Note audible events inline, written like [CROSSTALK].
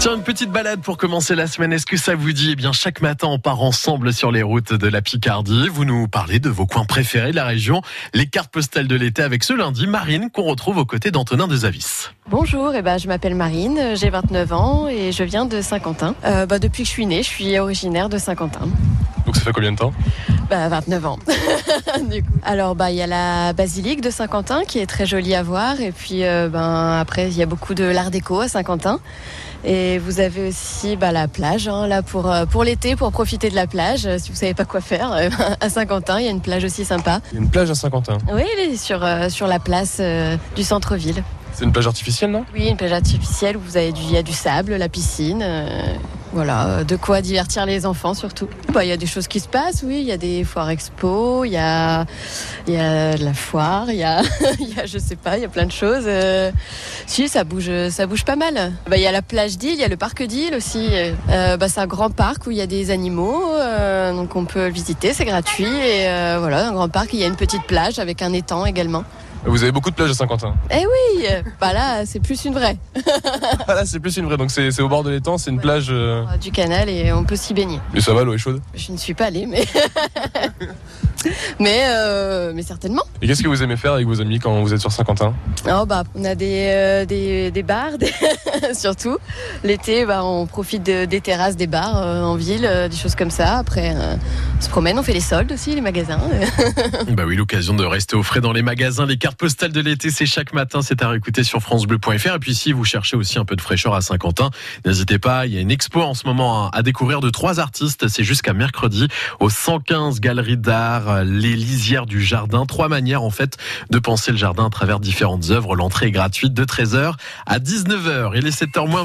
Tiens, une petite balade pour commencer la semaine. Est-ce que ça vous dit? Eh bien, chaque matin, on part ensemble sur les routes de la Picardie. Vous nous parlez de vos coins préférés de la région, les cartes postales de l'été avec ce lundi, Marine, qu'on retrouve aux côtés d'Antonin de Zavis. Bonjour, eh ben, je m'appelle Marine, j'ai 29 ans et je viens de Saint-Quentin. Euh, bah, depuis que je suis née, je suis originaire de Saint-Quentin. Donc ça fait combien de temps Bah, 29 ans. [LAUGHS] du coup. Alors, bah, il y a la basilique de Saint-Quentin qui est très jolie à voir. Et puis, euh, ben, après, il y a beaucoup de l'art déco à Saint-Quentin. Et vous avez aussi bah, la plage, hein, là pour, euh, pour l'été, pour profiter de la plage. Euh, Si vous savez pas quoi faire, euh, [LAUGHS] à Saint-Quentin, il y a une plage aussi sympa. Il y a une plage à Saint-Quentin. Oui, elle est sur, euh, sur la place euh, du centre-ville. C'est une plage artificielle, non? Oui, une plage artificielle où vous avez du, il y a du sable, la piscine. Euh, voilà, euh, de quoi divertir les enfants surtout. Bah, Il y a des choses qui se passent, oui. Il y a des foires expo, il y a, y a la foire, il y a, y a, je sais pas, il y a plein de choses. euh. si, ça bouge, ça bouge pas mal. Bah, il y a la plage d'île, il y a le parc d'île aussi. Euh, bah, c'est un grand parc où il y a des animaux, euh, donc on peut le visiter, c'est gratuit. Et euh, voilà, un grand parc, il y a une petite plage avec un étang également. Vous avez beaucoup de plages à Saint-Quentin. Eh oui, bah là, c'est plus une vraie. [LAUGHS] Ah là, c'est plus une vraie. Donc c'est au bord de l'étang, c'est une Ouais. plage. euh, du canal et on peut s'y baigner. Mais ça va, l'eau est chaude? Je ne suis pas allée, mais [LAUGHS] mais euh, mais certainement. Et qu'est-ce que vous aimez faire avec vos amis quand vous êtes sur Saint-Quentin? Oh bah on a des euh, des, des bars, des- [LAUGHS] surtout l'été. Bah on profite de- des terrasses des bars en ville, des choses comme ça. Après se promène, on fait les soldes aussi, les magasins. [LAUGHS] Bah oui, l'occasion de rester au frais dans les magasins. Les cartes postales de l'été, c'est chaque matin, c'est à réécouter sur francebleu.fr. Et puis si vous cherchez aussi un peu de fraîcheur à Saint-Quentin, n'hésitez pas, il y a une expo en ce moment à- à découvrir de trois artistes. C'est jusqu'à mercredi au 115 Galeries d'Art, les lisières du jardin. Trois manières en fait de penser le jardin à travers différentes œuvres. L'entrée est gratuite de 13h à 19h. Il est 7h moins